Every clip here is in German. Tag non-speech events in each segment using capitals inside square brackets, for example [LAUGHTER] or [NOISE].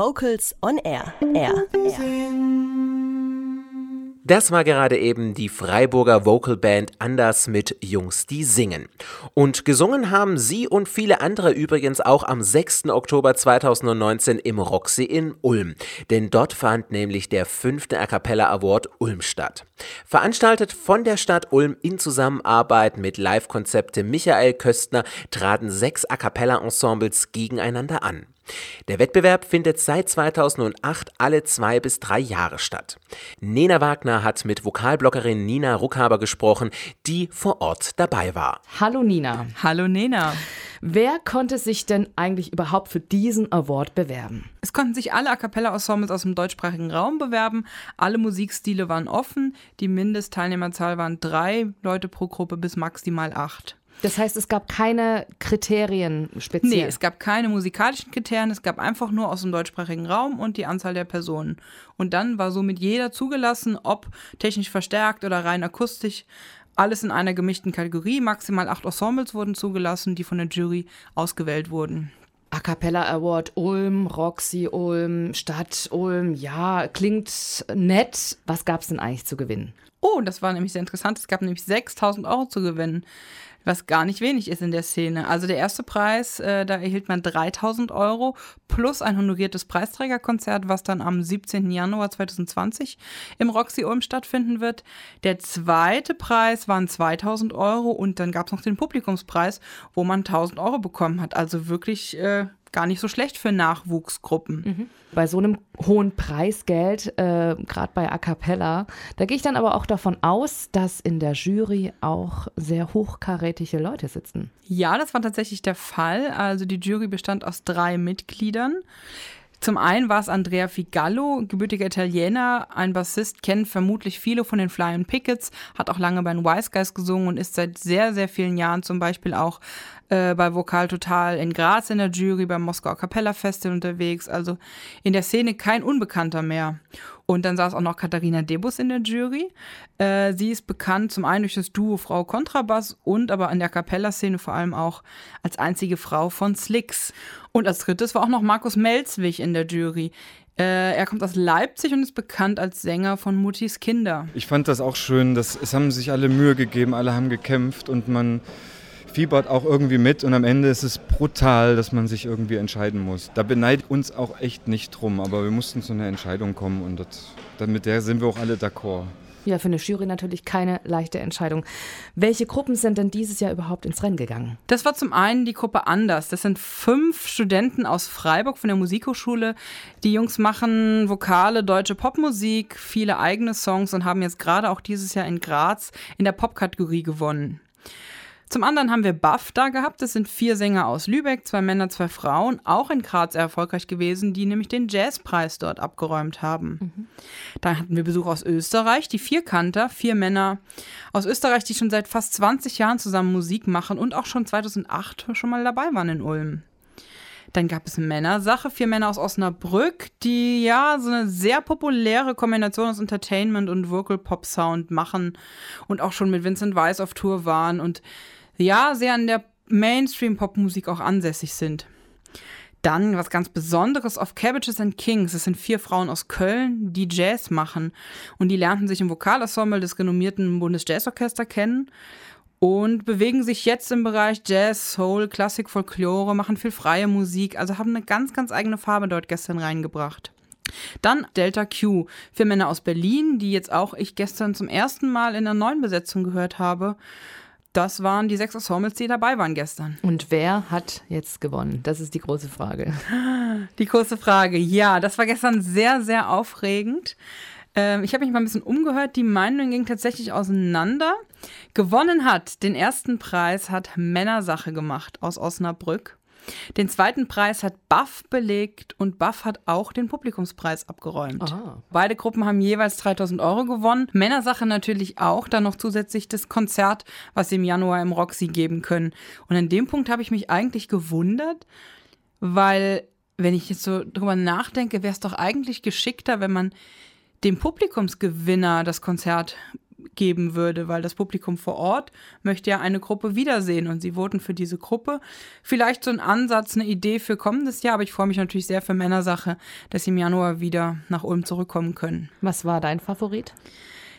Vocals on Air. Air. Das war gerade eben die Freiburger Vocalband Anders mit Jungs, die singen. Und gesungen haben sie und viele andere übrigens auch am 6. Oktober 2019 im Roxy in Ulm. Denn dort fand nämlich der fünfte A Cappella Award Ulm statt. Veranstaltet von der Stadt Ulm in Zusammenarbeit mit Live-Konzepte Michael Köstner traten sechs A Cappella Ensembles gegeneinander an. Der Wettbewerb findet seit 2008 alle zwei bis drei Jahre statt. Nena Wagner hat mit Vokalbloggerin Nina Ruckhaber gesprochen, die vor Ort dabei war. Hallo Nina. Hallo Nena. Wer konnte sich denn eigentlich überhaupt für diesen Award bewerben? Es konnten sich alle A cappella-Ensembles aus dem deutschsprachigen Raum bewerben. Alle Musikstile waren offen. Die Mindestteilnehmerzahl waren drei Leute pro Gruppe bis maximal acht. Das heißt, es gab keine Kriterien speziell? Nee, es gab keine musikalischen Kriterien, es gab einfach nur aus dem deutschsprachigen Raum und die Anzahl der Personen. Und dann war somit jeder zugelassen, ob technisch verstärkt oder rein akustisch. Alles in einer gemischten Kategorie. Maximal acht Ensembles wurden zugelassen, die von der Jury ausgewählt wurden. A Cappella Award Ulm, Roxy Ulm, Stadt Ulm, ja, klingt nett. Was gab es denn eigentlich zu gewinnen? Oh, das war nämlich sehr interessant. Es gab nämlich 6000 Euro zu gewinnen was gar nicht wenig ist in der Szene. Also der erste Preis, äh, da erhielt man 3000 Euro plus ein honoriertes Preisträgerkonzert, was dann am 17. Januar 2020 im Roxy Ulm stattfinden wird. Der zweite Preis waren 2000 Euro und dann gab es noch den Publikumspreis, wo man 1000 Euro bekommen hat. Also wirklich äh, gar nicht so schlecht für Nachwuchsgruppen. Mhm. Bei so einem hohen Preisgeld, äh, gerade bei A Cappella, da gehe ich dann aber auch davon aus, dass in der Jury auch sehr hochkarätige Leute sitzen. Ja, das war tatsächlich der Fall. Also die Jury bestand aus drei Mitgliedern. Zum einen war es Andrea Figallo, gebürtiger Italiener, ein Bassist, kennt vermutlich viele von den Flying Pickets, hat auch lange bei den Wise Guys gesungen und ist seit sehr, sehr vielen Jahren zum Beispiel auch äh, bei Vokal Total in Graz in der Jury, beim Moskauer Capella Festival unterwegs, also in der Szene kein Unbekannter mehr. Und dann saß auch noch Katharina Debus in der Jury. Äh, sie ist bekannt zum einen durch das Duo Frau Kontrabass und aber an der Capella-Szene vor allem auch als einzige Frau von Slicks. Und als drittes war auch noch Markus Melzwig in der Jury. Äh, er kommt aus Leipzig und ist bekannt als Sänger von Muttis Kinder. Ich fand das auch schön, dass es haben sich alle Mühe gegeben, alle haben gekämpft und man fiebert auch irgendwie mit und am Ende ist es brutal, dass man sich irgendwie entscheiden muss. Da beneidet uns auch echt nicht drum, aber wir mussten zu einer Entscheidung kommen und das, mit der sind wir auch alle d'accord. Ja, für eine Jury natürlich keine leichte Entscheidung. Welche Gruppen sind denn dieses Jahr überhaupt ins Rennen gegangen? Das war zum einen die Gruppe Anders. Das sind fünf Studenten aus Freiburg von der Musikhochschule. Die Jungs machen Vokale, deutsche Popmusik, viele eigene Songs und haben jetzt gerade auch dieses Jahr in Graz in der Popkategorie gewonnen. Zum anderen haben wir Buff da gehabt. Das sind vier Sänger aus Lübeck, zwei Männer, zwei Frauen, auch in Graz erfolgreich gewesen, die nämlich den Jazzpreis dort abgeräumt haben. Mhm. Dann hatten wir Besuch aus Österreich, die Vierkanter, vier Männer aus Österreich, die schon seit fast 20 Jahren zusammen Musik machen und auch schon 2008 schon mal dabei waren in Ulm. Dann gab es Männersache, vier Männer aus Osnabrück, die ja so eine sehr populäre Kombination aus Entertainment und Vocal Pop Sound machen und auch schon mit Vincent Weiss auf Tour waren und ja, sehr an der Mainstream-Popmusik auch ansässig sind. Dann was ganz Besonderes auf Cabbages and Kings. Es sind vier Frauen aus Köln, die Jazz machen. Und die lernten sich im Vokalensemble des renommierten Bundesjazzorchester kennen und bewegen sich jetzt im Bereich Jazz, Soul, Klassik, Folklore, machen viel freie Musik. Also haben eine ganz, ganz eigene Farbe dort gestern reingebracht. Dann Delta Q, vier Männer aus Berlin, die jetzt auch ich gestern zum ersten Mal in der neuen Besetzung gehört habe. Das waren die sechs Ensembles, die dabei waren gestern. Und wer hat jetzt gewonnen? Das ist die große Frage. [LAUGHS] Die große Frage. Ja, das war gestern sehr, sehr aufregend. Ähm, ich habe mich mal ein bisschen umgehört. Die Meinungen gingen tatsächlich auseinander. Gewonnen hat, den ersten Preis hat Männersache gemacht aus Osnabrück. Den zweiten Preis hat Buff belegt und Buff hat auch den Publikumspreis abgeräumt. Aha. Beide Gruppen haben jeweils 3000 Euro gewonnen. Männersache natürlich auch, dann noch zusätzlich das Konzert, was sie im Januar im Roxy geben können. Und an dem Punkt habe ich mich eigentlich gewundert, weil, wenn ich jetzt so drüber nachdenke, wäre es doch eigentlich geschickter, wenn man dem Publikumsgewinner das Konzert geben würde, weil das Publikum vor Ort möchte ja eine Gruppe wiedersehen und sie voten für diese Gruppe. Vielleicht so ein Ansatz, eine Idee für kommendes Jahr, aber ich freue mich natürlich sehr für Männersache, dass sie im Januar wieder nach Ulm zurückkommen können. Was war dein Favorit?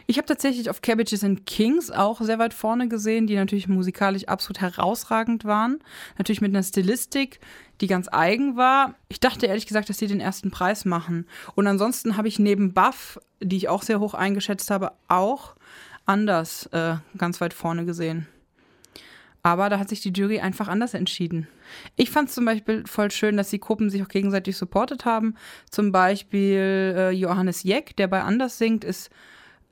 Ich habe tatsächlich auf Cabbages and Kings auch sehr weit vorne gesehen, die natürlich musikalisch absolut herausragend waren. Natürlich mit einer Stilistik, die ganz eigen war. Ich dachte ehrlich gesagt, dass sie den ersten Preis machen. Und ansonsten habe ich neben Buff, die ich auch sehr hoch eingeschätzt habe, auch anders äh, ganz weit vorne gesehen. Aber da hat sich die Jury einfach anders entschieden. Ich fand es zum Beispiel voll schön, dass die Gruppen sich auch gegenseitig supportet haben. Zum Beispiel äh, Johannes Jeck, der bei Anders singt, ist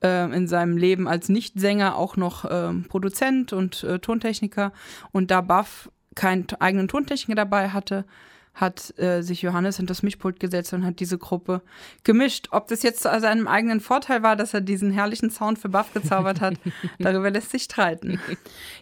äh, in seinem Leben als Nichtsänger auch noch äh, Produzent und äh, Tontechniker. Und da Buff keinen eigenen Tontechniker dabei hatte, hat äh, sich Johannes hinter das Mischpult gesetzt und hat diese Gruppe gemischt. Ob das jetzt zu seinem eigenen Vorteil war, dass er diesen herrlichen Sound für Buff gezaubert hat, [LAUGHS] darüber lässt sich streiten.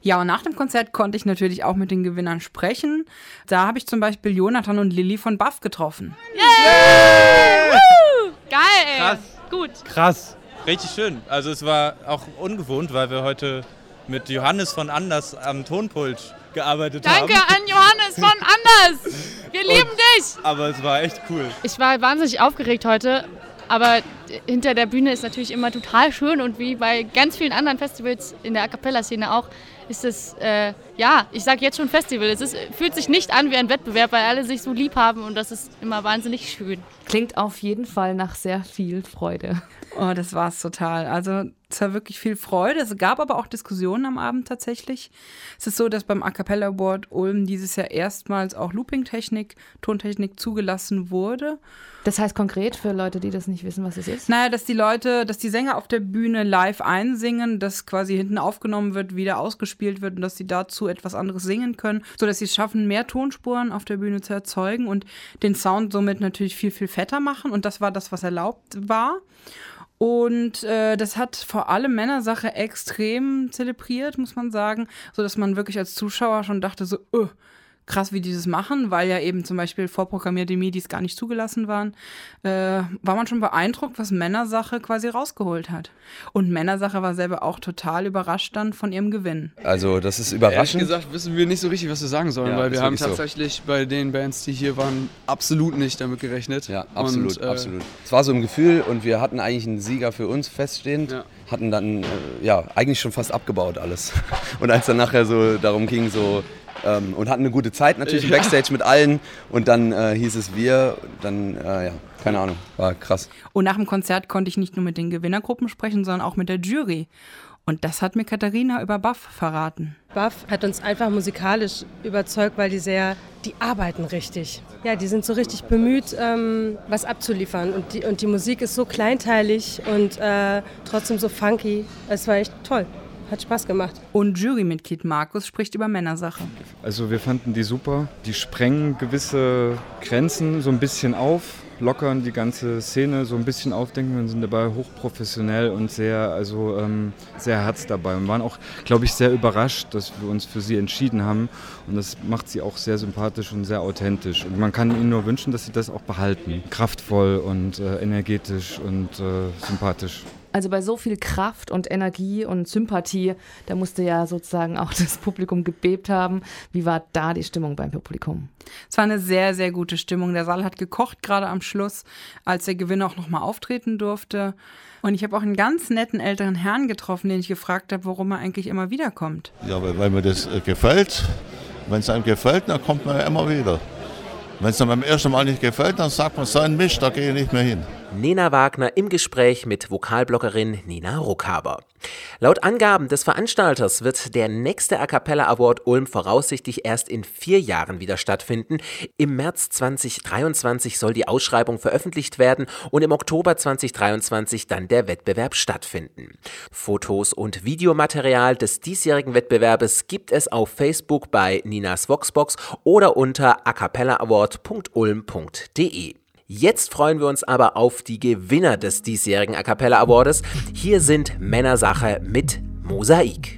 Ja, und nach dem Konzert konnte ich natürlich auch mit den Gewinnern sprechen. Da habe ich zum Beispiel Jonathan und Lilly von Buff getroffen. Yay! Woo! Geil, ey. Krass. Gut. Krass. Richtig schön. Also es war auch ungewohnt, weil wir heute mit Johannes von Anders am Tonpult gearbeitet Danke haben. Danke an Johannes von Anders. Wir [LAUGHS] lieben Und, dich. Aber es war echt cool. Ich war wahnsinnig aufgeregt heute, aber hinter der Bühne ist natürlich immer total schön und wie bei ganz vielen anderen Festivals in der A Cappella-Szene auch, ist es, äh, ja, ich sage jetzt schon Festival. Es ist, fühlt sich nicht an wie ein Wettbewerb, weil alle sich so lieb haben und das ist immer wahnsinnig schön. Klingt auf jeden Fall nach sehr viel Freude. Oh, das war es total. Also es war wirklich viel Freude. Es gab aber auch Diskussionen am Abend tatsächlich. Es ist so, dass beim A Cappella Award Ulm dieses Jahr erstmals auch Looping-Technik, Tontechnik zugelassen wurde. Das heißt konkret für Leute, die das nicht wissen, was es ist? Naja, dass die Leute, dass die Sänger auf der Bühne live einsingen, dass quasi hinten aufgenommen wird, wieder ausgespielt wird und dass sie dazu etwas anderes singen können, sodass sie es schaffen, mehr Tonspuren auf der Bühne zu erzeugen und den Sound somit natürlich viel, viel fetter machen. Und das war das, was erlaubt war. Und äh, das hat vor allem Männersache extrem zelebriert, muss man sagen, so dass man wirklich als Zuschauer schon dachte so, öh, krass, wie die das machen, weil ja eben zum Beispiel vorprogrammierte Midis gar nicht zugelassen waren, äh, war man schon beeindruckt, was Männersache quasi rausgeholt hat. Und Männersache war selber auch total überrascht dann von ihrem Gewinn. Also das ist überraschend. Ehrlich gesagt wissen wir nicht so richtig, was wir sagen sollen, Ja, weil wir haben wirklich so. tatsächlich bei den Bands, die hier waren, absolut nicht damit gerechnet. Ja, absolut, Und, äh, absolut. Es war so ein Gefühl und wir hatten eigentlich einen Sieger für uns feststehend, Ja. hatten dann äh, ja eigentlich schon fast abgebaut alles. [LAUGHS] Und als dann nachher so darum ging, so ähm, und hatten eine gute Zeit natürlich im. Backstage mit allen und dann äh, hieß es wir, dann äh, ja, keine Ahnung, war krass. Und nach dem Konzert konnte ich nicht nur mit den Gewinnergruppen sprechen, sondern auch mit der Jury. Und das hat mir Katharina über Buff verraten. Buff hat uns einfach musikalisch überzeugt, weil die sehr, die arbeiten richtig. Ja, die sind so richtig bemüht, ähm, was abzuliefern. Und die, und die Musik ist so kleinteilig und äh, trotzdem so funky. Es war echt toll. Hat Spaß gemacht. Und Jurymitglied Markus spricht über Männersache. Also wir fanden die super. Die sprengen gewisse Grenzen so ein bisschen auf, lockern die ganze Szene so ein bisschen auf, denken wir, und sind dabei hochprofessionell und sehr, also ähm, sehr Herz dabei. Und waren auch, glaube ich, sehr überrascht, dass wir uns für sie entschieden haben. Und das macht sie auch sehr sympathisch und sehr authentisch. Und man kann ihnen nur wünschen, dass sie das auch behalten. Kraftvoll und äh, energetisch und äh, sympathisch. Also bei so viel Kraft und Energie und Sympathie, da musste ja sozusagen auch das Publikum gebebt haben. Wie war da die Stimmung beim Publikum? Es war eine sehr, sehr gute Stimmung. Der Saal hat gekocht, gerade am Schluss, als der Gewinner auch nochmal auftreten durfte. Und ich habe auch einen ganz netten älteren Herrn getroffen, den ich gefragt habe, warum er eigentlich immer wiederkommt. Ja, weil, weil mir das äh, gefällt. Wenn es einem gefällt, dann kommt man ja immer wieder. Wenn es dann beim ersten Mal nicht gefällt, dann sagt man, so ein Mist, da gehe ich nicht mehr hin. Nena Wagner im Gespräch mit Vokalbloggerin Nina Ruckhaber. Laut Angaben des Veranstalters wird der nächste A Cappella Award Ulm voraussichtlich erst in vier Jahren wieder stattfinden. Im März 2023 soll die Ausschreibung veröffentlicht werden und im Oktober 2023 dann der Wettbewerb stattfinden. Fotos und Videomaterial des diesjährigen Wettbewerbes gibt es auf Facebook bei Ninas Voxbox oder unter acapellaaward.ulm.de. Jetzt freuen wir uns aber auf die Gewinner des diesjährigen A Cappella Awardes. Hier sind Männersache mit Mosaik.